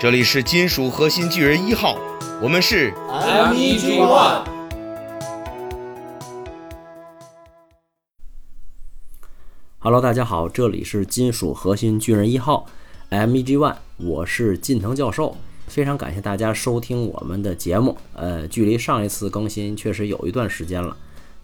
这里是金属核心巨人一号，我们是 MEG One。Hello，大家好，这里是金属核心巨人一号 MEG One，我是近藤教授。非常感谢大家收听我们的节目。呃，距离上一次更新确实有一段时间了。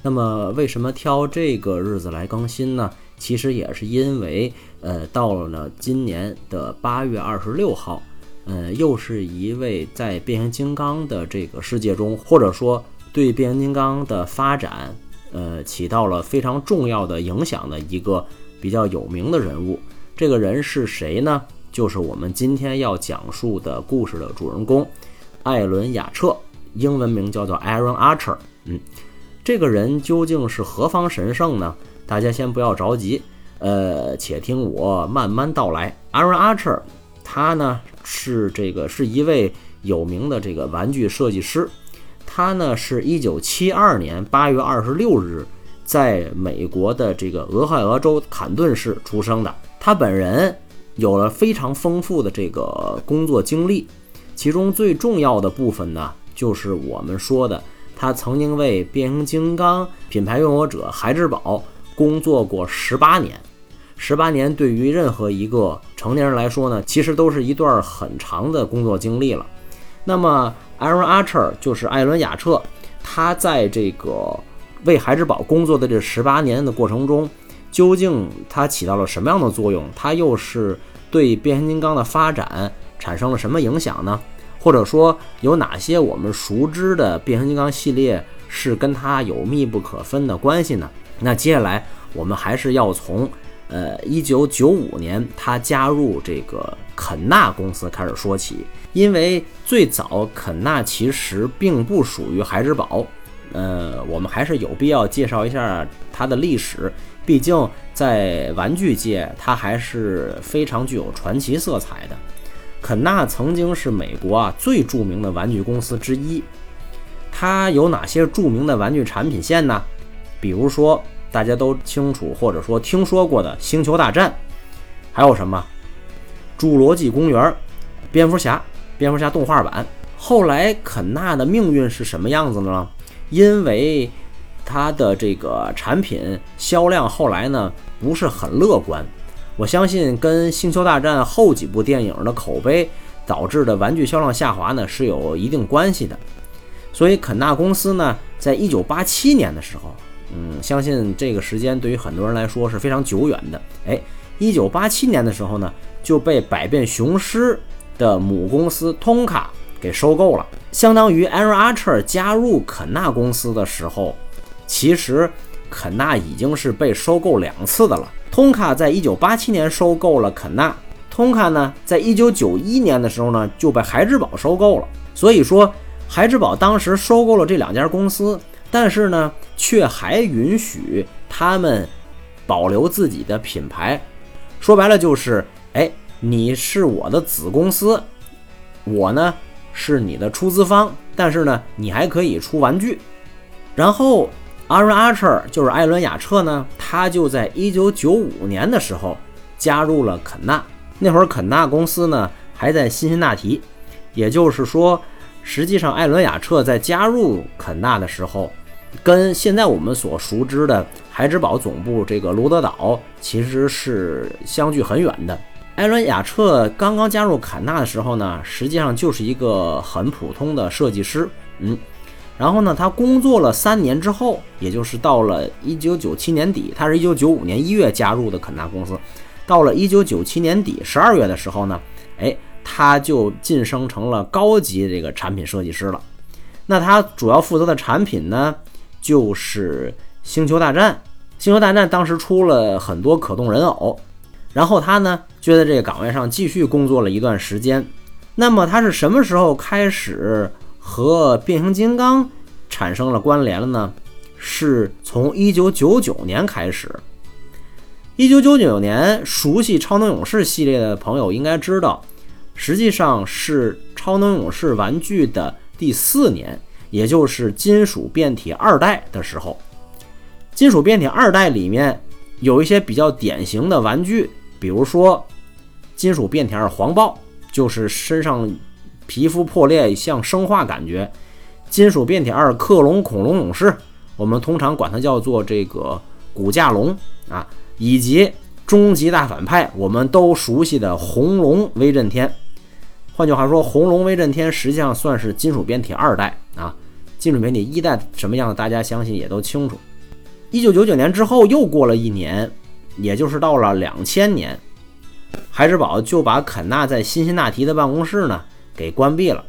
那么，为什么挑这个日子来更新呢？其实也是因为，呃，到了呢今年的八月二十六号，呃，又是一位在变形金刚的这个世界中，或者说对变形金刚的发展，呃，起到了非常重要的影响的一个比较有名的人物。这个人是谁呢？就是我们今天要讲述的故事的主人公，艾伦·亚彻，英文名叫做 Aaron Archer。嗯，这个人究竟是何方神圣呢？大家先不要着急，呃，且听我慢慢道来。Aaron Archer，他呢是这个是一位有名的这个玩具设计师，他呢是一九七二年八月二十六日在美国的这个俄亥俄州坎顿市出生的。他本人。有了非常丰富的这个工作经历，其中最重要的部分呢，就是我们说的，他曾经为变形金刚品牌拥有者孩之宝工作过十八年。十八年对于任何一个成年人来说呢，其实都是一段很长的工作经历了。那么，Aaron Archer 就是艾伦·亚彻，他在这个为孩之宝工作的这十八年的过程中。究竟它起到了什么样的作用？它又是对变形金刚的发展产生了什么影响呢？或者说有哪些我们熟知的变形金刚系列是跟它有密不可分的关系呢？那接下来我们还是要从呃一九九五年他加入这个肯纳公司开始说起，因为最早肯纳其实并不属于孩之宝，呃，我们还是有必要介绍一下它的历史。毕竟在玩具界，它还是非常具有传奇色彩的。肯纳曾经是美国啊最著名的玩具公司之一。它有哪些著名的玩具产品线呢？比如说大家都清楚或者说听说过的《星球大战》，还有什么《侏罗纪公园》、《蝙蝠侠》、蝙蝠侠动画版。后来肯纳的命运是什么样子呢？因为它的这个产品销量后来呢不是很乐观，我相信跟《星球大战》后几部电影的口碑导致的玩具销量下滑呢是有一定关系的。所以肯纳公司呢，在一九八七年的时候，嗯，相信这个时间对于很多人来说是非常久远的。哎，一九八七年的时候呢，就被百变雄狮的母公司通卡给收购了，相当于 arocha 加入肯纳公司的时候。其实，肯纳已经是被收购两次的了。通卡在一九八七年收购了肯纳，通卡呢，在一九九一年的时候呢，就被孩之宝收购了。所以说，孩之宝当时收购了这两家公司，但是呢，却还允许他们保留自己的品牌。说白了就是，哎，你是我的子公司，我呢是你的出资方，但是呢，你还可以出玩具，然后。Aaron Archer 就是艾伦·亚彻呢，他就在1995年的时候加入了肯纳。那会儿肯纳公司呢还在辛辛那提，也就是说，实际上艾伦·亚彻在加入肯纳的时候，跟现在我们所熟知的孩之宝总部这个罗德岛其实是相距很远的。艾伦·亚彻刚刚加入肯纳的时候呢，实际上就是一个很普通的设计师，嗯。然后呢，他工作了三年之后，也就是到了一九九七年底，他是一九九五年一月加入的肯纳公司。到了一九九七年底十二月的时候呢，哎，他就晋升成了高级这个产品设计师了。那他主要负责的产品呢，就是《星球大战》。《星球大战》当时出了很多可动人偶，然后他呢就在这个岗位上继续工作了一段时间。那么他是什么时候开始？和变形金刚产生了关联了呢，是从一九九九年开始。一九九九年，熟悉超能勇士系列的朋友应该知道，实际上是超能勇士玩具的第四年，也就是金属变体二代的时候。金属变体二代里面有一些比较典型的玩具，比如说金属变体二黄豹。就是身上皮肤破裂像生化感觉。金属变体二克隆恐龙勇士，我们通常管它叫做这个骨架龙啊，以及终极大反派，我们都熟悉的红龙威震天。换句话说，红龙威震天实际上算是金属变体二代啊。金属媒体一代什么样的，大家相信也都清楚。一九九九年之后又过了一年，也就是到了两千年，孩之宝就把肯纳在辛辛那提的办公室呢给关闭了。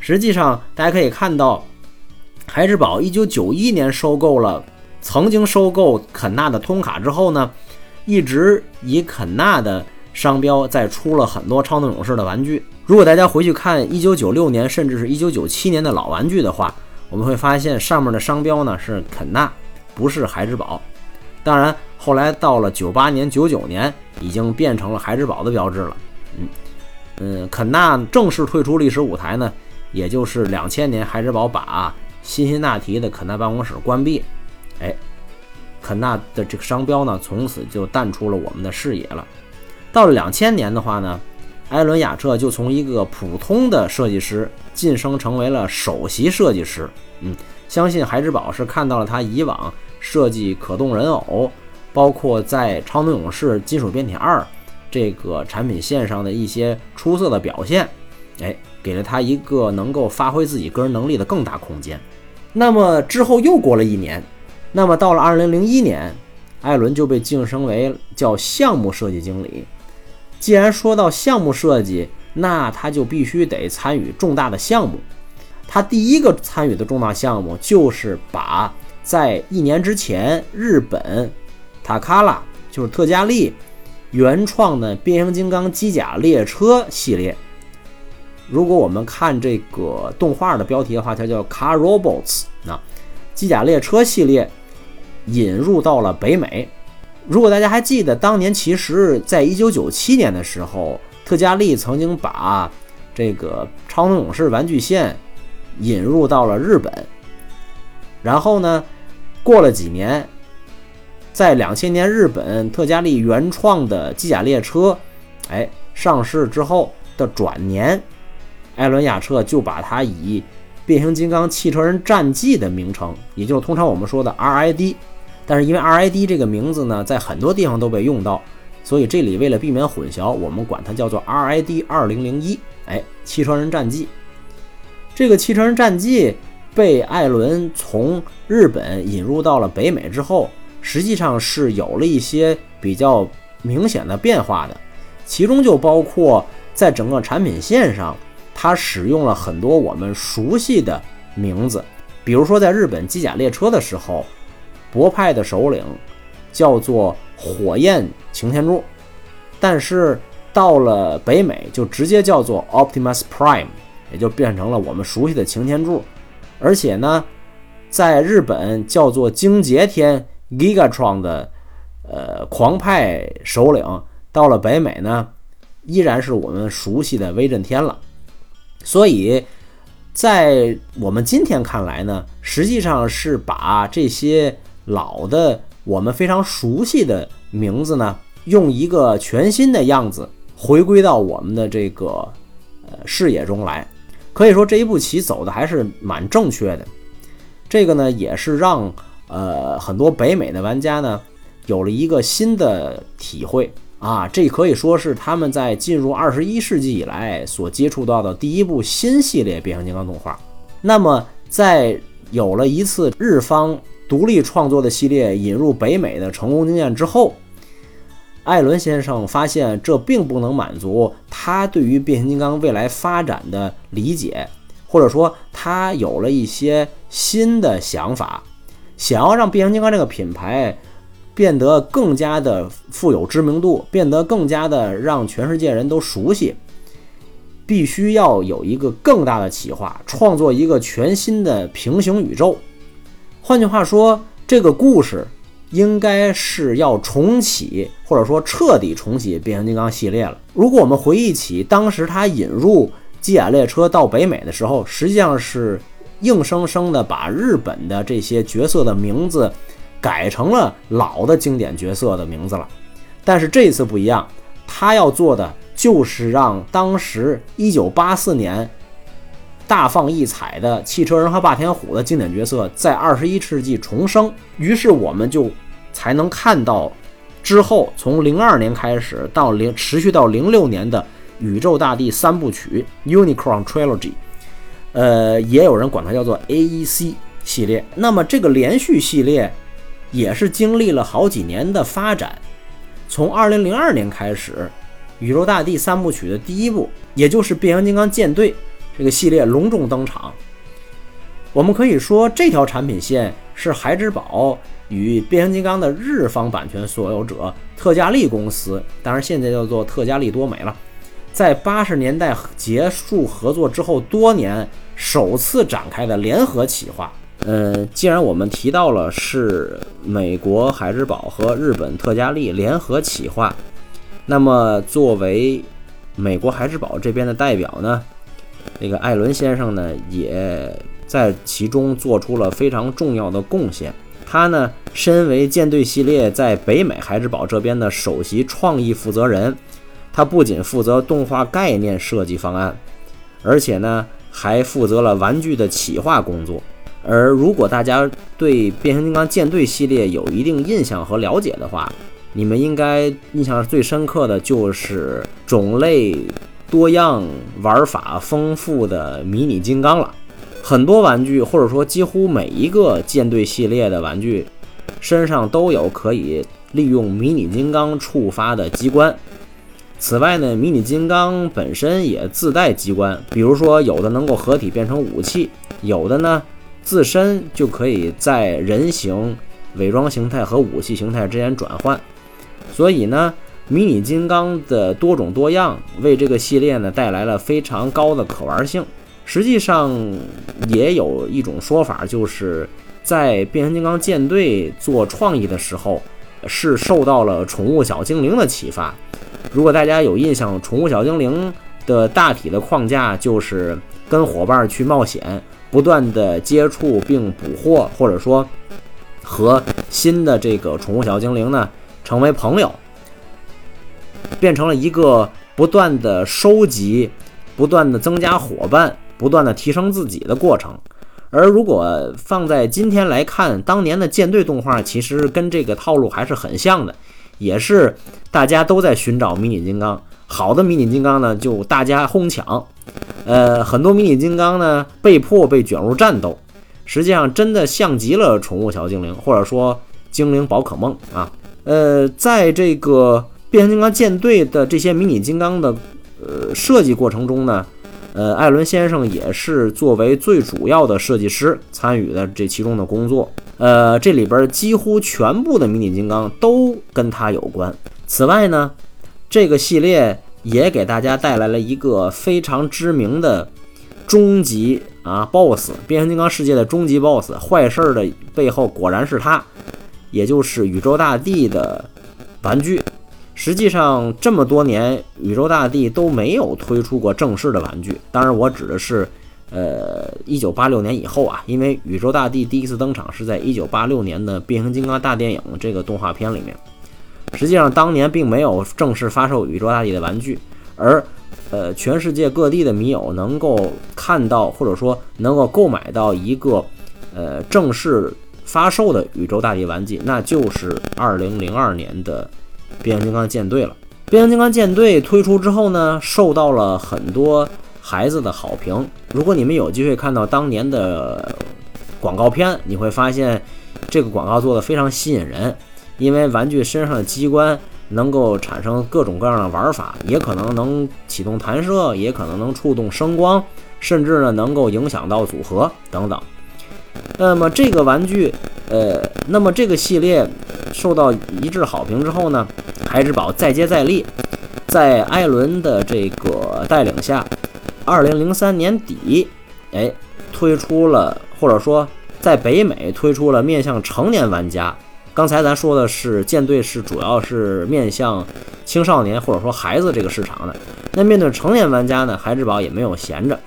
实际上，大家可以看到，孩之宝一九九一年收购了曾经收购肯纳的通卡之后呢，一直以肯纳的商标在出了很多超能勇士的玩具。如果大家回去看一九九六年甚至是一九九七年的老玩具的话，我们会发现上面的商标呢是肯纳，不是孩之宝。当然，后来到了九八年、九九年，已经变成了孩之宝的标志了。嗯嗯，肯纳正式退出历史舞台呢。也就是两千年，孩之宝把辛辛那提的肯纳办公室关闭，哎，肯纳的这个商标呢，从此就淡出了我们的视野了。到了两千年的话呢，艾伦雅彻就从一个普通的设计师晋升成为了首席设计师。嗯，相信孩之宝是看到了他以往设计可动人偶，包括在超能勇士金属变体二这个产品线上的一些出色的表现，哎。给了他一个能够发挥自己个人能力的更大空间。那么之后又过了一年，那么到了二零零一年，艾伦就被晋升为叫项目设计经理。既然说到项目设计，那他就必须得参与重大的项目。他第一个参与的重大项目就是把在一年之前日本塔卡拉就是特加利原创的变形金刚机甲列车系列。如果我们看这个动画的标题的话，它叫《Car Robots》啊，机甲列车系列引入到了北美。如果大家还记得，当年其实在一九九七年的时候，特加利曾经把这个超能勇士玩具线引入到了日本。然后呢，过了几年，在两千年日本特加利原创的机甲列车哎上市之后的转年。艾伦·亚彻就把它以《变形金刚汽车人战记》的名称，也就是通常我们说的 RID，但是因为 RID 这个名字呢，在很多地方都被用到，所以这里为了避免混淆，我们管它叫做 RID 二零零一。哎，《汽车人战记》这个《汽车人战记》被艾伦从日本引入到了北美之后，实际上是有了一些比较明显的变化的，其中就包括在整个产品线上。它使用了很多我们熟悉的名字，比如说在日本机甲列车的时候，博派的首领叫做火焰擎天柱，但是到了北美就直接叫做 Optimus Prime，也就变成了我们熟悉的擎天柱。而且呢，在日本叫做惊节天 Giga 创的呃狂派首领，到了北美呢，依然是我们熟悉的威震天了。所以，在我们今天看来呢，实际上是把这些老的、我们非常熟悉的名字呢，用一个全新的样子回归到我们的这个呃视野中来。可以说这一步棋走的还是蛮正确的。这个呢，也是让呃很多北美的玩家呢有了一个新的体会。啊，这可以说是他们在进入二十一世纪以来所接触到的第一部新系列变形金刚动画。那么，在有了一次日方独立创作的系列引入北美的成功经验之后，艾伦先生发现这并不能满足他对于变形金刚未来发展的理解，或者说他有了一些新的想法，想要让变形金刚这个品牌。变得更加的富有知名度，变得更加的让全世界人都熟悉，必须要有一个更大的企划，创作一个全新的平行宇宙。换句话说，这个故事应该是要重启，或者说彻底重启变形金刚系列了。如果我们回忆起当时他引入机甲列车到北美的时候，实际上是硬生生的把日本的这些角色的名字。改成了老的经典角色的名字了，但是这一次不一样，他要做的就是让当时一九八四年大放异彩的汽车人和霸天虎的经典角色在二十一世纪重生。于是我们就才能看到之后从零二年开始到零持续到零六年的宇宙大帝三部曲 Unicron Trilogy，呃，也有人管它叫做 AEC 系列。那么这个连续系列也是经历了好几年的发展，从二零零二年开始。宇宙大帝三部曲的第一部，也就是变形金刚舰队这个系列隆重登场。我们可以说，这条产品线是孩之宝与变形金刚的日方版权所有者特加利公司，当然现在叫做特加利多美了，在八十年代结束合作之后多年首次展开的联合企划。嗯，既然我们提到了是美国孩之宝和日本特加利联合企划。那么，作为美国孩之宝这边的代表呢，那个艾伦先生呢，也在其中做出了非常重要的贡献。他呢，身为舰队系列在北美孩之宝这边的首席创意负责人，他不仅负责动画概念设计方案，而且呢，还负责了玩具的企划工作。而如果大家对变形金刚舰队系列有一定印象和了解的话，你们应该印象最深刻的就是种类多样、玩法丰富的迷你金刚了。很多玩具，或者说几乎每一个舰队系列的玩具，身上都有可以利用迷你金刚触发的机关。此外呢，迷你金刚本身也自带机关，比如说有的能够合体变成武器，有的呢自身就可以在人形、伪装形态和武器形态之间转换。所以呢，迷你金刚的多种多样为这个系列呢带来了非常高的可玩性。实际上，也有一种说法，就是在变形金刚舰队做创意的时候，是受到了宠物小精灵的启发。如果大家有印象，宠物小精灵的大体的框架就是跟伙伴去冒险，不断的接触并捕获，或者说和新的这个宠物小精灵呢。成为朋友，变成了一个不断的收集、不断的增加伙伴、不断的提升自己的过程。而如果放在今天来看，当年的舰队动画其实跟这个套路还是很像的，也是大家都在寻找迷你金刚。好的迷你金刚呢，就大家哄抢。呃，很多迷你金刚呢，被迫被卷入战斗。实际上，真的像极了宠物小精灵，或者说精灵宝可梦啊。呃，在这个变形金刚舰队的这些迷你金刚的呃设计过程中呢，呃，艾伦先生也是作为最主要的设计师参与的这其中的工作。呃，这里边几乎全部的迷你金刚都跟他有关。此外呢，这个系列也给大家带来了一个非常知名的终极啊 BOSS，变形金刚世界的终极 BOSS，坏事儿的背后果然是他。也就是宇宙大帝的玩具，实际上这么多年，宇宙大帝都没有推出过正式的玩具。当然，我指的是，呃，一九八六年以后啊，因为宇宙大帝第一次登场是在一九八六年的《变形金刚大电影》这个动画片里面。实际上，当年并没有正式发售宇宙大帝的玩具，而呃，全世界各地的迷友能够看到，或者说能够购买到一个呃正式。发售的宇宙大帝玩具，那就是二零零二年的变形金刚舰队了。变形金刚舰队推出之后呢，受到了很多孩子的好评。如果你们有机会看到当年的广告片，你会发现这个广告做的非常吸引人，因为玩具身上的机关能够产生各种各样的玩法，也可能能启动弹射，也可能能触动声光，甚至呢能够影响到组合等等。那么这个玩具，呃，那么这个系列受到一致好评之后呢，孩之宝再接再厉，在艾伦的这个带领下，二零零三年底，哎，推出了或者说在北美推出了面向成年玩家。刚才咱说的是舰队是主要是面向青少年或者说孩子这个市场的，那面对成年玩家呢，孩之宝也没有闲着。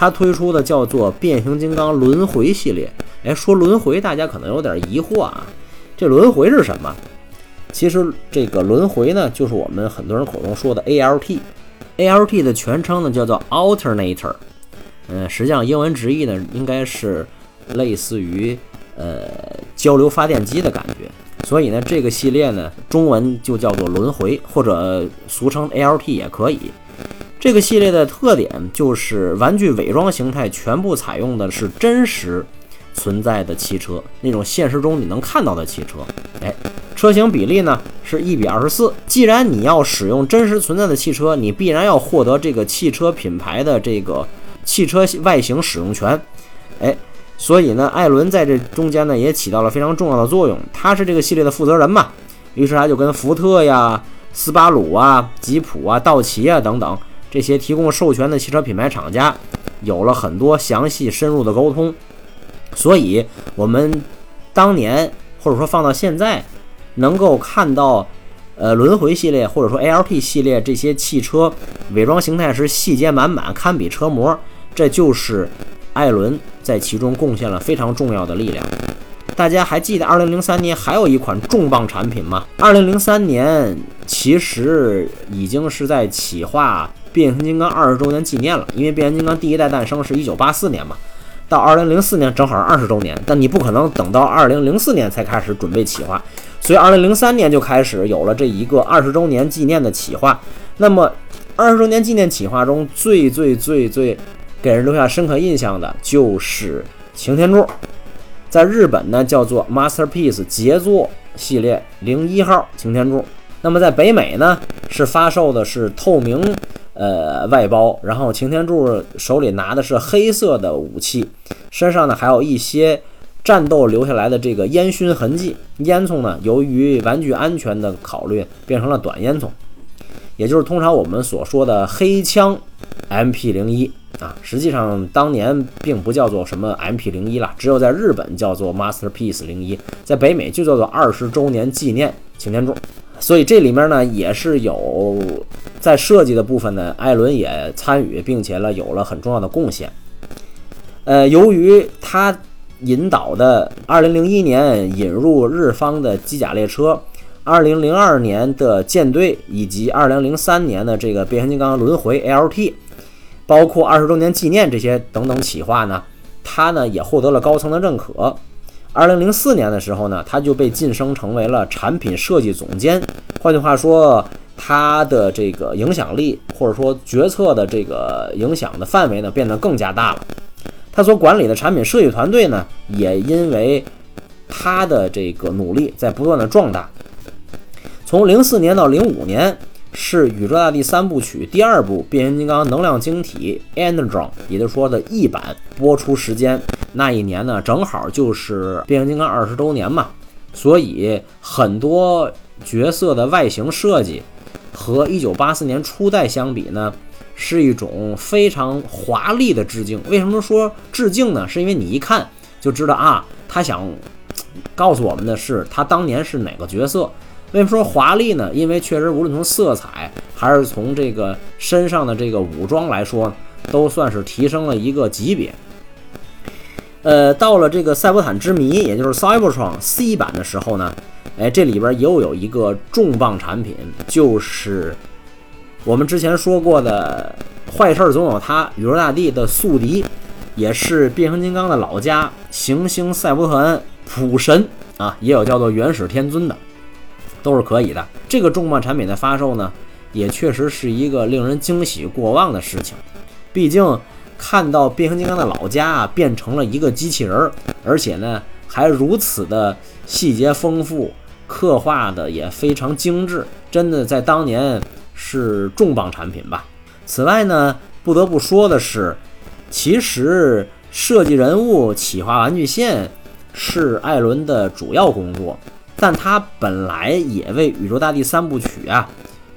他推出的叫做变形金刚轮回系列。哎，说轮回，大家可能有点疑惑啊。这轮回是什么？其实这个轮回呢，就是我们很多人口中说的 ALT。ALT 的全称呢叫做 Alternator，嗯，实际上英文直译呢应该是类似于呃交流发电机的感觉。所以呢，这个系列呢，中文就叫做轮回，或者俗称 ALT 也可以。这个系列的特点就是玩具伪装形态全部采用的是真实存在的汽车，那种现实中你能看到的汽车。哎，车型比例呢是一比二十四。既然你要使用真实存在的汽车，你必然要获得这个汽车品牌的这个汽车外形使用权。哎。所以呢，艾伦在这中间呢也起到了非常重要的作用，他是这个系列的负责人嘛。于是他就跟福特呀、斯巴鲁啊、吉普啊、道奇啊等等这些提供授权的汽车品牌厂家有了很多详细深入的沟通。所以，我们当年或者说放到现在，能够看到，呃，轮回系列或者说 ALP 系列这些汽车伪装形态是细节满满，堪比车模，这就是。艾伦在其中贡献了非常重要的力量。大家还记得2003年还有一款重磅产品吗？2003年其实已经是在企划变形金刚二十周年纪念了，因为变形金刚第一代诞生是一九八四年嘛，到二零零四年正好是二十周年。但你不可能等到二零零四年才开始准备企划，所以二零零三年就开始有了这一个二十周年纪念的企划。那么二十周年纪念企划中最最最最给人留下深刻印象的就是擎天柱，在日本呢叫做 Masterpiece 杰作系列零一号擎天柱。那么在北美呢是发售的是透明呃外包，然后擎天柱手里拿的是黑色的武器，身上呢还有一些战斗留下来的这个烟熏痕迹。烟囱呢由于玩具安全的考虑变成了短烟囱，也就是通常我们所说的黑枪 MP 零一。啊，实际上当年并不叫做什么 MP 零一了，只有在日本叫做 Masterpiece 零一，在北美就叫做二十周年纪念擎天柱。所以这里面呢也是有在设计的部分呢，艾伦也参与，并且呢有了很重要的贡献。呃，由于他引导的二零零一年引入日方的机甲列车，二零零二年的舰队，以及二零零三年的这个变形金刚轮回 LT。包括二十周年纪念这些等等企划呢，他呢也获得了高层的认可。二零零四年的时候呢，他就被晋升成为了产品设计总监。换句话说，他的这个影响力或者说决策的这个影响的范围呢变得更加大了。他所管理的产品设计团队呢，也因为他的这个努力在不断的壮大。从零四年到零五年。是《宇宙大帝》三部曲第二部《变形金刚能量晶体 Energon》，也就是说的译版播出时间那一年呢，正好就是变形金刚二十周年嘛，所以很多角色的外形设计和一九八四年初代相比呢，是一种非常华丽的致敬。为什么说致敬呢？是因为你一看就知道啊，他想告诉我们的是他当年是哪个角色。为什么说华丽呢？因为确实无论从色彩还是从这个身上的这个武装来说，都算是提升了一个级别。呃，到了这个赛博坦之谜，也就是 Cybertron C 版的时候呢，哎，这里边又有一个重磅产品，就是我们之前说过的“坏事总有他”宇宙大帝的宿敌，也是变形金刚的老家行星赛博特普神啊，也有叫做元始天尊的。都是可以的。这个重磅产品的发售呢，也确实是一个令人惊喜过望的事情。毕竟看到变形金刚的老家变成了一个机器人儿，而且呢还如此的细节丰富，刻画的也非常精致，真的在当年是重磅产品吧。此外呢，不得不说的是，其实设计人物、企划玩具线是艾伦的主要工作。但他本来也为《宇宙大帝》三部曲啊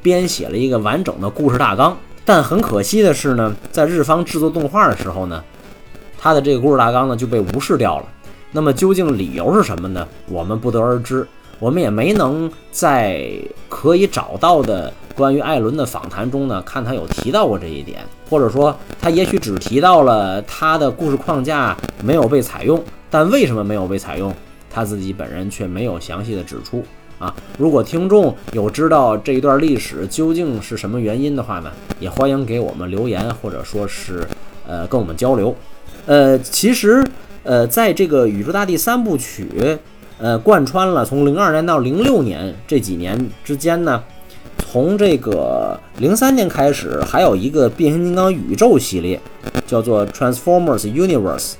编写了一个完整的故事大纲，但很可惜的是呢，在日方制作动画的时候呢，他的这个故事大纲呢就被无视掉了。那么究竟理由是什么呢？我们不得而知，我们也没能在可以找到的关于艾伦的访谈中呢看他有提到过这一点，或者说他也许只提到了他的故事框架没有被采用，但为什么没有被采用？他自己本人却没有详细的指出啊。如果听众有知道这一段历史究竟是什么原因的话呢，也欢迎给我们留言，或者说是呃跟我们交流。呃，其实呃，在这个宇宙大帝三部曲呃贯穿了从零二年到零六年这几年之间呢。从这个零三年开始，还有一个变形金刚宇宙系列，叫做 Transformers Universe。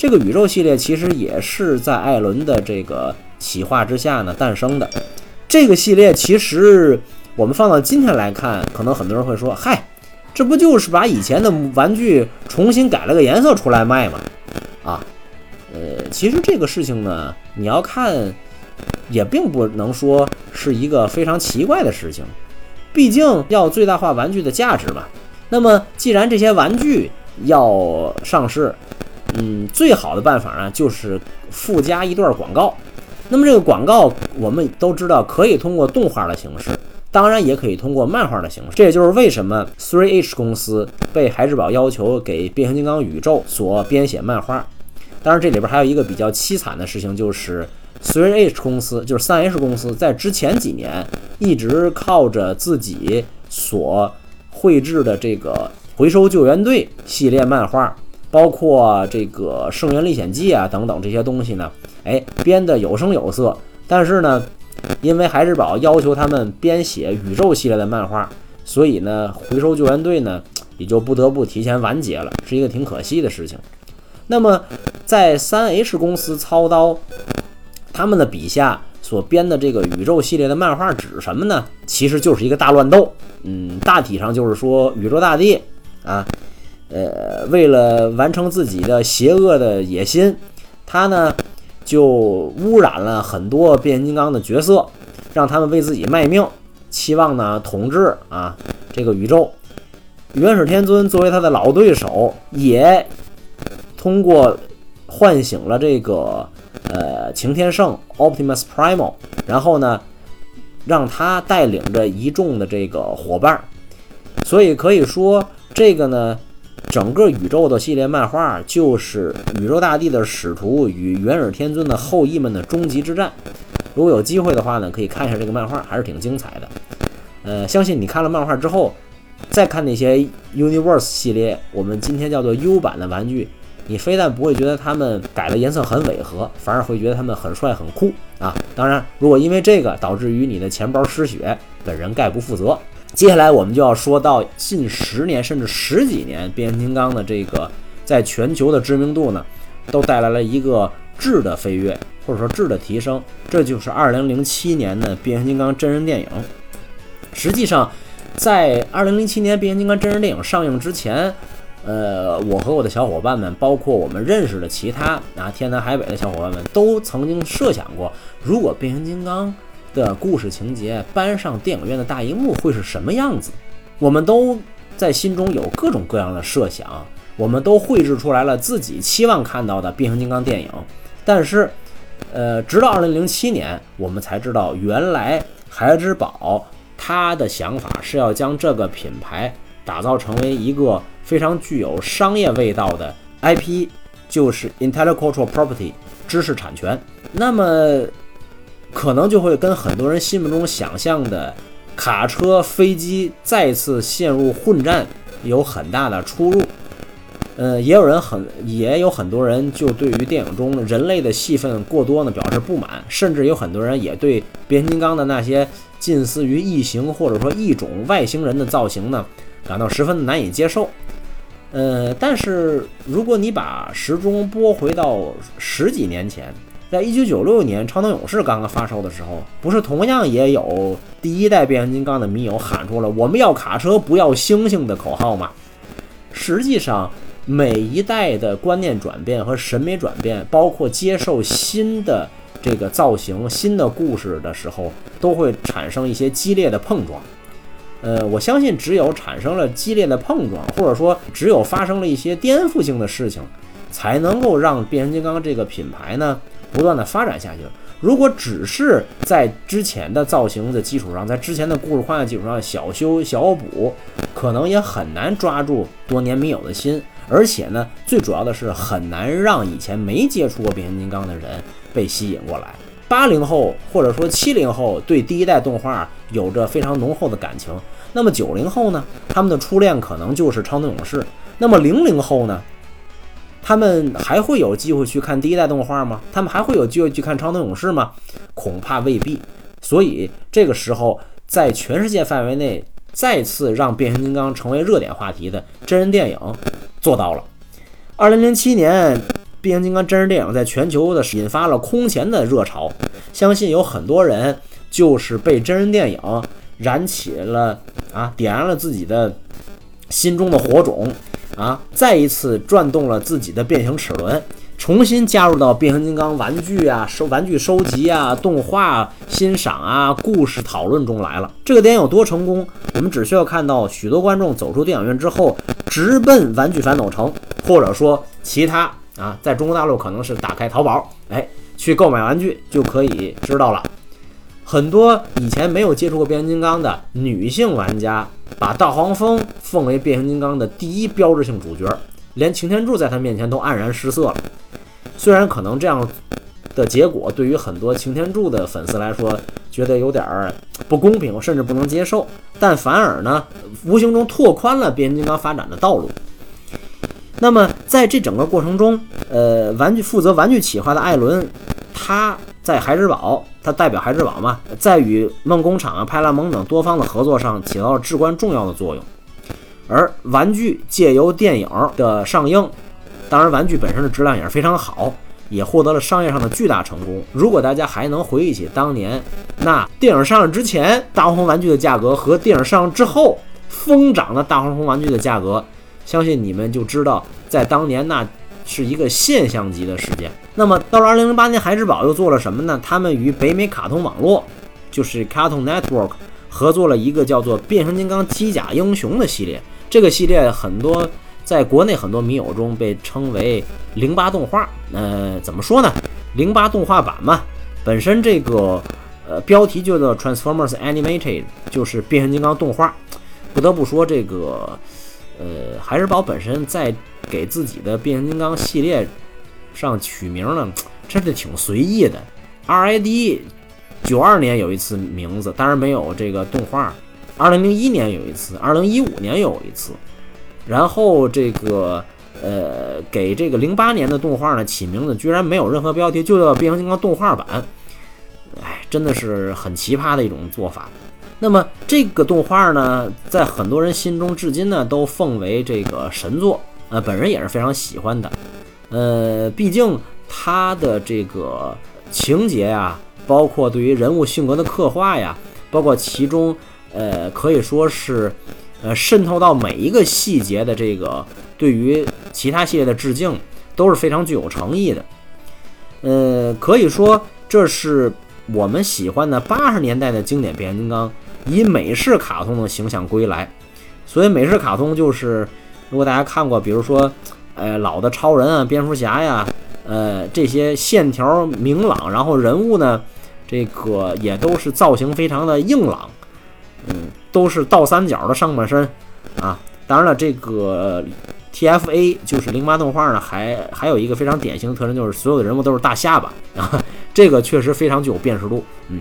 这个宇宙系列其实也是在艾伦的这个企划之下呢诞生的。这个系列其实我们放到今天来看，可能很多人会说：“嗨，这不就是把以前的玩具重新改了个颜色出来卖吗？”啊，呃，其实这个事情呢，你要看。也并不能说是一个非常奇怪的事情，毕竟要最大化玩具的价值嘛。那么，既然这些玩具要上市，嗯，最好的办法呢，就是附加一段广告。那么，这个广告我们都知道，可以通过动画的形式，当然也可以通过漫画的形式。这也就是为什么 Three H 公司被孩之宝要求给变形金刚宇宙所编写漫画。当然，这里边还有一个比较凄惨的事情，就是。Three H 公司就是三 H 公司，在之前几年一直靠着自己所绘制的这个《回收救援队》系列漫画，包括这个《圣元历险记》啊等等这些东西呢，哎，编得有声有色。但是呢，因为孩之宝要求他们编写宇宙系列的漫画，所以呢，《回收救援队》呢也就不得不提前完结了，是一个挺可惜的事情。那么，在三 H 公司操刀。他们的笔下所编的这个宇宙系列的漫画指什么呢？其实就是一个大乱斗。嗯，大体上就是说，宇宙大帝啊，呃，为了完成自己的邪恶的野心，他呢就污染了很多变形金刚的角色，让他们为自己卖命，期望呢统治啊这个宇宙。元始天尊作为他的老对手，也通过唤醒了这个。呃，擎天圣 Optimus Primal，然后呢，让他带领着一众的这个伙伴，所以可以说这个呢，整个宇宙的系列漫画就是宇宙大帝的使徒与元始天尊的后裔们的终极之战。如果有机会的话呢，可以看一下这个漫画，还是挺精彩的。呃，相信你看了漫画之后，再看那些 Universe 系列，我们今天叫做 U 版的玩具。你非但不会觉得他们改的颜色很违和，反而会觉得他们很帅很酷啊！当然，如果因为这个导致于你的钱包失血，本人概不负责。接下来我们就要说到近十年甚至十几年，变形金刚的这个在全球的知名度呢，都带来了一个质的飞跃，或者说质的提升。这就是2007年的变形金刚真人电影。实际上，在2007年变形金刚真人电影上映之前，呃，我和我的小伙伴们，包括我们认识的其他啊天南海北的小伙伴们，都曾经设想过，如果变形金刚的故事情节搬上电影院的大荧幕会是什么样子。我们都在心中有各种各样的设想，我们都绘制出来了自己期望看到的变形金刚电影。但是，呃，直到二零零七年，我们才知道，原来孩之宝他的想法是要将这个品牌打造成为一个。非常具有商业味道的 IP 就是 intellectual property 知识产权，那么可能就会跟很多人心目中想象的卡车、飞机再次陷入混战有很大的出入。呃，也有人很也有很多人就对于电影中人类的戏份过多呢表示不满，甚至有很多人也对变形金刚的那些近似于异形或者说异种外星人的造型呢感到十分的难以接受。呃，但是如果你把时钟拨回到十几年前，在一九九六年《超能勇士》刚刚发售的时候，不是同样也有第一代变形金刚的迷友喊出了“我们要卡车，不要猩猩”的口号吗？实际上，每一代的观念转变和审美转变，包括接受新的这个造型、新的故事的时候，都会产生一些激烈的碰撞。呃，我相信只有产生了激烈的碰撞，或者说只有发生了一些颠覆性的事情，才能够让变形金刚这个品牌呢不断的发展下去。如果只是在之前的造型的基础上，在之前的故事框架基础上小修小补，可能也很难抓住多年迷友的心，而且呢，最主要的是很难让以前没接触过变形金刚的人被吸引过来。八零后或者说七零后对第一代动画有着非常浓厚的感情。那么九零后呢，他们的初恋可能就是超能勇士。那么零零后呢，他们还会有机会去看第一代动画吗？他们还会有机会去看超能勇士吗？恐怕未必。所以这个时候，在全世界范围内再次让变形金刚成为热点话题的真人电影做到了。二零零七年，变形金刚真人电影在全球的引发了空前的热潮，相信有很多人就是被真人电影燃起了啊，点燃了自己的心中的火种啊，再一次转动了自己的变形齿轮。重新加入到变形金刚玩具啊、收玩具收集啊、动画欣赏啊、故事讨论中来了。这个电影有多成功？我们只需要看到许多观众走出电影院之后，直奔玩具反斗城，或者说其他啊，在中国大陆可能是打开淘宝，哎，去购买玩具就可以知道了。很多以前没有接触过变形金刚的女性玩家，把大黄蜂奉为变形金刚的第一标志性主角，连擎天柱在他面前都黯然失色了。虽然可能这样的结果对于很多擎天柱的粉丝来说觉得有点不公平，甚至不能接受，但反而呢，无形中拓宽了变形金刚发展的道路。那么在这整个过程中，呃，玩具负责玩具企划的艾伦，他在孩之宝，它代表孩之宝嘛，在与梦工厂啊、派拉蒙等多方的合作上起到了至关重要的作用。而玩具借由电影的上映。当然，玩具本身的质量也是非常好，也获得了商业上的巨大成功。如果大家还能回忆起当年那电影上映之前大黄蜂玩具的价格和电影上映之后疯涨的大黄蜂玩具的价格，相信你们就知道，在当年那是一个现象级的事件。那么到了二零零八年，孩之宝又做了什么呢？他们与北美卡通网络，就是 Cartoon Network，合作了一个叫做《变形金刚机甲英雄》的系列。这个系列很多。在国内很多迷友中被称为“零八动画”，呃，怎么说呢？零八动画版嘛，本身这个呃标题就叫 Transformers Animated，就是变形金刚动画。不得不说，这个呃海之宝本身在给自己的变形金刚系列上取名呢，真是挺随意的。RID 九二年有一次名字，当然没有这个动画。二零零一年有一次，二零一五年有一次。然后这个呃，给这个零八年的动画呢起名字居然没有任何标题，就叫变形金刚动画版。哎，真的是很奇葩的一种做法。那么这个动画呢，在很多人心中至今呢都奉为这个神作，呃，本人也是非常喜欢的。呃，毕竟它的这个情节呀，包括对于人物性格的刻画呀，包括其中呃，可以说是。呃，渗透到每一个细节的这个，对于其他系列的致敬都是非常具有诚意的。呃，可以说这是我们喜欢的八十年代的经典变形金刚以美式卡通的形象归来。所以美式卡通就是，如果大家看过，比如说，呃，老的超人啊、蝙蝠侠呀，呃，这些线条明朗，然后人物呢，这个也都是造型非常的硬朗，嗯。都是倒三角的上半身，啊，当然了，这个 TFA 就是零八动画呢，还还有一个非常典型的特征，就是所有的人物都是大下巴啊，这个确实非常具有辨识度。嗯，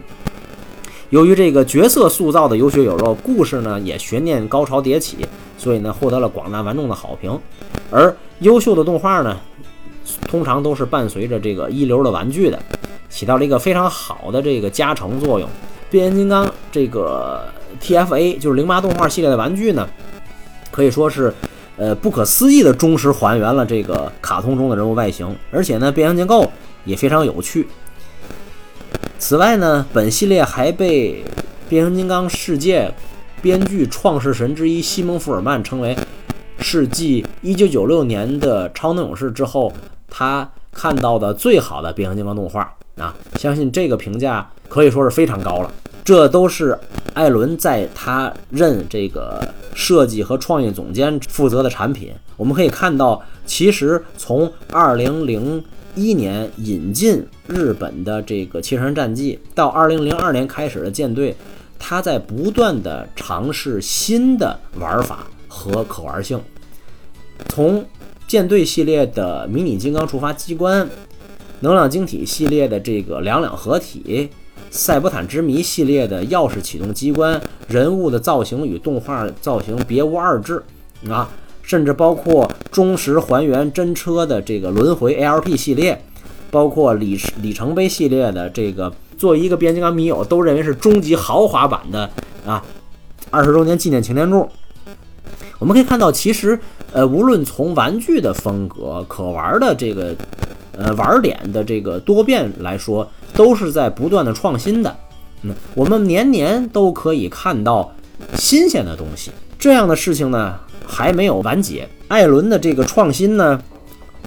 由于这个角色塑造的有血有肉，故事呢也悬念高潮迭起，所以呢获得了广大观众的好评。而优秀的动画呢，通常都是伴随着这个一流的玩具的，起到了一个非常好的这个加成作用。变形金刚这个。TFA 就是零八动画系列的玩具呢，可以说是，呃，不可思议的忠实还原了这个卡通中的人物外形，而且呢，变形结构也非常有趣。此外呢，本系列还被变形金刚世界编剧创世神之一西蒙·福尔曼称为是继1996年的超能勇士之后，他看到的最好的变形金刚动画啊，相信这个评价可以说是非常高了。这都是艾伦在他任这个设计和创意总监负责的产品。我们可以看到，其实从2001年引进日本的这个《汽车人战记》到2002年开始的舰队，他在不断的尝试新的玩法和可玩性。从舰队系列的迷你金刚触发机关，能量晶体系列的这个两两合体，赛博坦之谜系列的钥匙启动机关，人物的造型与动画造型别无二致啊，甚至包括忠实还原真车的这个轮回 ALP 系列，包括里里程碑系列的这个，作为一个变形金刚迷友都认为是终极豪华版的啊，二十周年纪念擎天柱。我们可以看到，其实呃，无论从玩具的风格、可玩的这个呃玩点的这个多变来说，都是在不断的创新的。嗯，我们年年都可以看到新鲜的东西。这样的事情呢，还没有完结。艾伦的这个创新呢，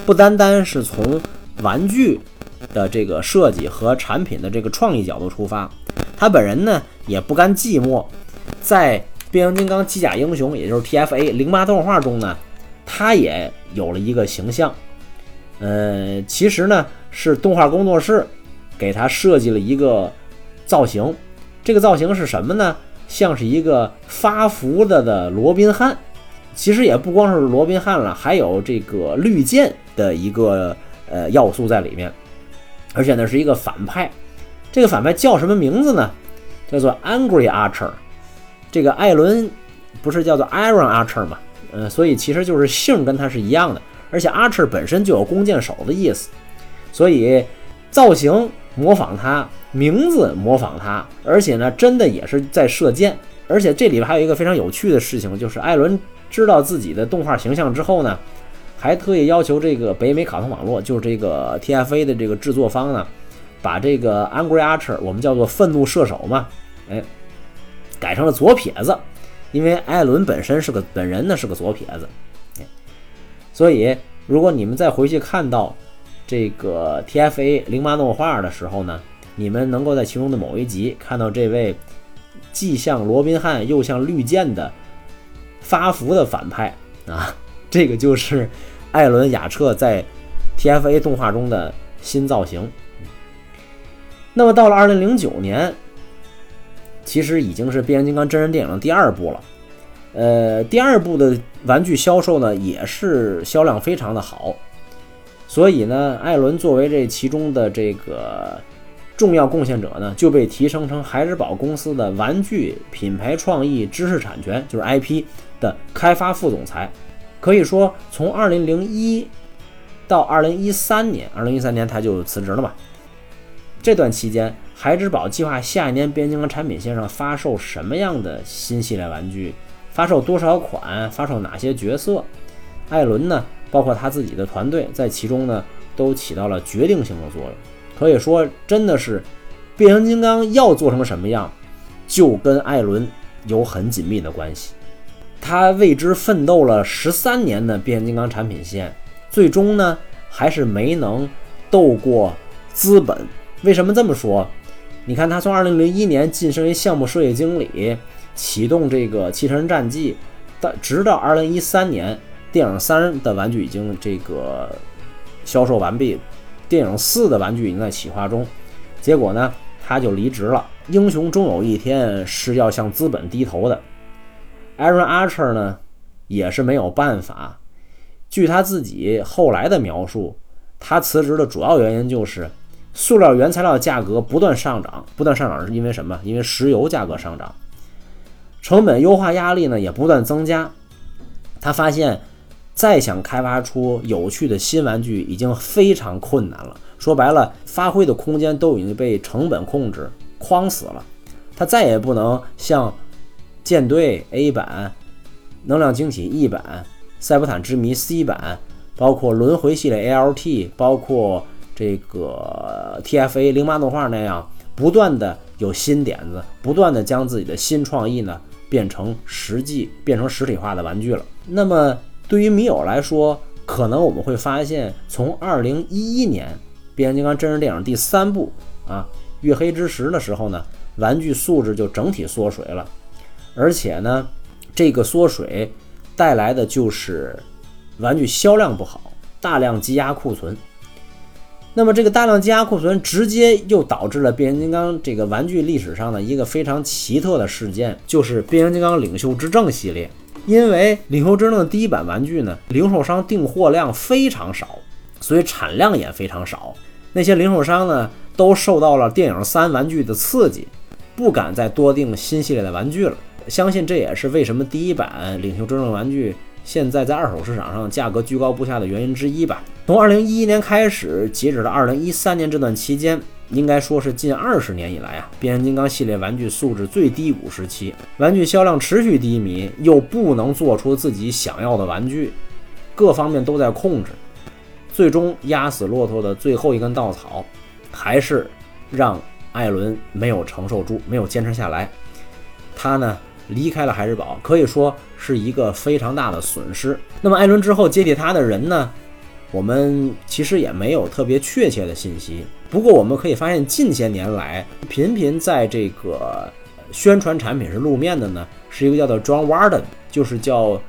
不单单是从玩具的这个设计和产品的这个创意角度出发，他本人呢也不甘寂寞，在变形金刚机甲英雄，也就是 TFA 零八动画中呢，他也有了一个形象。呃，其实呢是动画工作室给他设计了一个造型，这个造型是什么呢？像是一个发福的的罗宾汉。其实也不光是罗宾汉了，还有这个绿箭的一个呃要素在里面，而且呢是一个反派。这个反派叫什么名字呢？叫做 Angry Archer。这个艾伦不是叫做 Iron Archer 吗？嗯，所以其实就是姓跟他是一样的，而且 Archer 本身就有弓箭手的意思，所以造型模仿他，名字模仿他，而且呢，真的也是在射箭。而且这里边还有一个非常有趣的事情，就是艾伦知道自己的动画形象之后呢，还特意要求这个北美卡通网络，就是这个 TFA 的这个制作方呢，把这个 Angry Archer 我们叫做愤怒射手嘛，哎。改成了左撇子，因为艾伦本身是个本人呢是个左撇子，哎所以如果你们再回去看到这个 TFA 零八动画的时候呢，你们能够在其中的某一集看到这位既像罗宾汉又像绿箭的发福的反派啊，这个就是艾伦雅彻在 TFA 动画中的新造型。那么到了二零零九年。其实已经是变形金刚真人电影的第二部了，呃，第二部的玩具销售呢也是销量非常的好，所以呢，艾伦作为这其中的这个重要贡献者呢，就被提升成孩之宝公司的玩具品牌创意知识产权，就是 IP 的开发副总裁。可以说，从2001到2013年，2013年他就辞职了嘛，这段期间。孩之宝计划下一年变形金刚产品线上发售什么样的新系列玩具？发售多少款？发售哪些角色？艾伦呢？包括他自己的团队在其中呢，都起到了决定性的作用。可以说，真的是变形金刚要做成什么样，就跟艾伦有很紧密的关系。他为之奋斗了十三年的变形金刚产品线，最终呢，还是没能斗过资本。为什么这么说？你看，他从二零零一年晋升为项目设计经理，启动这个汽车人战记，到直到二零一三年，电影三的玩具已经这个销售完毕，电影四的玩具已经在企划中，结果呢，他就离职了。英雄终有一天是要向资本低头的。Aaron Archer 呢，也是没有办法。据他自己后来的描述，他辞职的主要原因就是。塑料原材料价格不断上涨，不断上涨是因为什么？因为石油价格上涨，成本优化压力呢也不断增加。他发现，再想开发出有趣的新玩具已经非常困难了。说白了，发挥的空间都已经被成本控制框死了。他再也不能像舰队 A 版、能量晶体 E 版、赛博坦之谜 C 版，包括轮回系列 ALT，包括。这个 TFA 零八动画那样，不断的有新点子，不断的将自己的新创意呢变成实际，变成实体化的玩具了。那么对于迷友来说，可能我们会发现，从二零一一年变形金刚真人电影第三部啊月黑之时的时候呢，玩具素质就整体缩水了，而且呢，这个缩水带来的就是玩具销量不好，大量积压库存。那么这个大量积压库存，直接又导致了变形金刚这个玩具历史上的一个非常奇特的事件，就是变形金刚领袖之证系列。因为领袖之证的第一版玩具呢，零售商订货量非常少，所以产量也非常少。那些零售商呢，都受到了电影三玩具的刺激，不敢再多订新系列的玩具了。相信这也是为什么第一版领袖之证玩具现在在二手市场上价格居高不下的原因之一吧。从二零一一年开始，截止到二零一三年这段期间，应该说是近二十年以来啊，变形金刚系列玩具素质最低谷时期，玩具销量持续低迷，又不能做出自己想要的玩具，各方面都在控制，最终压死骆驼的最后一根稻草，还是让艾伦没有承受住，没有坚持下来，他呢？离开了海之宝，可以说是一个非常大的损失。那么艾伦之后接替他的人呢？我们其实也没有特别确切的信息。不过我们可以发现，近些年来频频在这个宣传产品是露面的呢，是一个叫做 John Warden，就是叫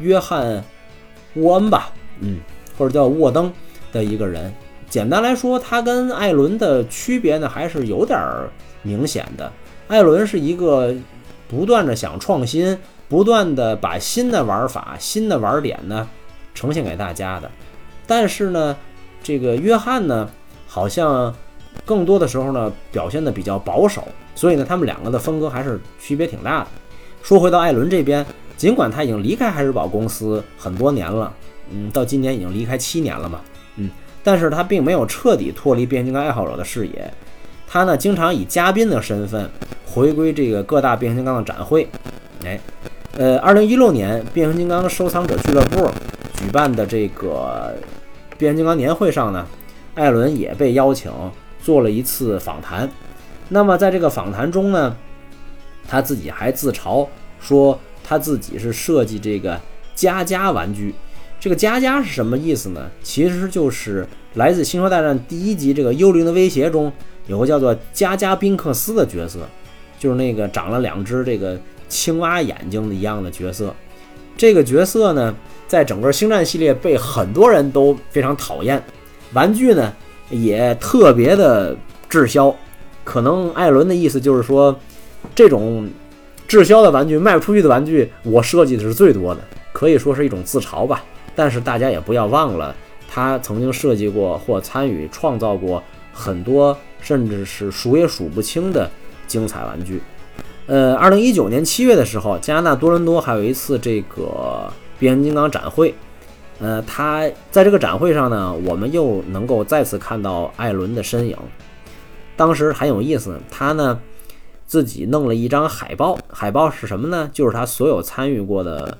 约翰沃恩吧，嗯，或者叫沃登的一个人。简单来说，他跟艾伦的区别呢，还是有点明显的。艾伦是一个。不断的想创新，不断的把新的玩法、新的玩点呢呈现给大家的。但是呢，这个约翰呢，好像更多的时候呢表现的比较保守，所以呢，他们两个的风格还是区别挺大的。说回到艾伦这边，尽管他已经离开海之宝公司很多年了，嗯，到今年已经离开七年了嘛，嗯，但是他并没有彻底脱离变形金刚爱好者的视野。他呢，经常以嘉宾的身份回归这个各大变形金刚的展会。哎，呃，二零一六年变形金刚收藏者俱乐部举办的这个变形金刚年会上呢，艾伦也被邀请做了一次访谈。那么在这个访谈中呢，他自己还自嘲说他自己是设计这个加加玩具。这个加加是什么意思呢？其实就是来自《星球大战》第一集这个幽灵的威胁中。有个叫做加加宾克斯的角色，就是那个长了两只这个青蛙眼睛的一样的角色。这个角色呢，在整个星战系列被很多人都非常讨厌，玩具呢也特别的滞销。可能艾伦的意思就是说，这种滞销的玩具、卖不出去的玩具，我设计的是最多的，可以说是一种自嘲吧。但是大家也不要忘了，他曾经设计过或参与创造过很多。甚至是数也数不清的精彩玩具。呃，二零一九年七月的时候，加拿大多伦多还有一次这个变形金刚展会。呃，他在这个展会上呢，我们又能够再次看到艾伦的身影。当时很有意思，他呢自己弄了一张海报，海报是什么呢？就是他所有参与过的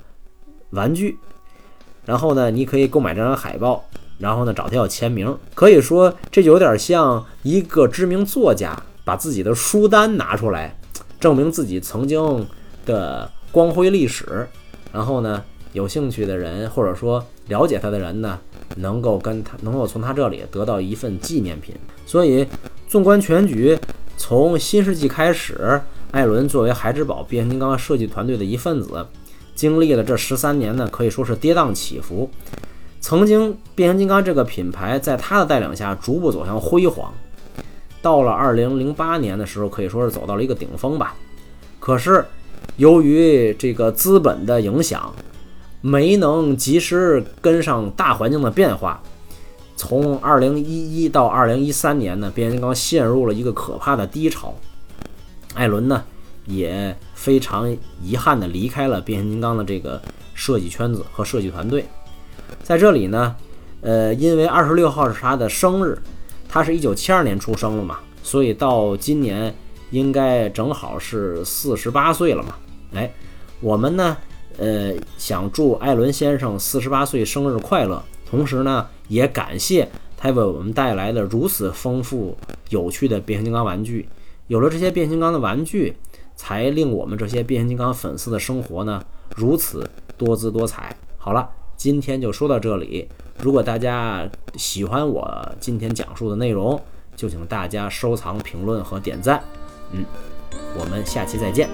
玩具。然后呢，你可以购买这张海报。然后呢，找他要签名，可以说这有点像一个知名作家把自己的书单拿出来，证明自己曾经的光辉历史。然后呢，有兴趣的人或者说了解他的人呢，能够跟他能够从他这里得到一份纪念品。所以，纵观全局，从新世纪开始，艾伦作为孩之宝变形金刚设计团队的一份子，经历了这十三年呢，可以说是跌宕起伏。曾经，变形金刚这个品牌在他的带领下逐步走向辉煌。到了二零零八年的时候，可以说是走到了一个顶峰吧。可是，由于这个资本的影响，没能及时跟上大环境的变化。从二零一一到二零一三年呢，变形金刚陷入了一个可怕的低潮。艾伦呢，也非常遗憾地离开了变形金刚的这个设计圈子和设计团队。在这里呢，呃，因为二十六号是他的生日，他是一九七二年出生了嘛，所以到今年应该正好是四十八岁了嘛。哎，我们呢，呃，想祝艾伦先生四十八岁生日快乐，同时呢，也感谢他为我们带来的如此丰富有趣的变形金刚玩具。有了这些变形金刚的玩具，才令我们这些变形金刚粉丝的生活呢如此多姿多彩。好了。今天就说到这里。如果大家喜欢我今天讲述的内容，就请大家收藏、评论和点赞。嗯，我们下期再见。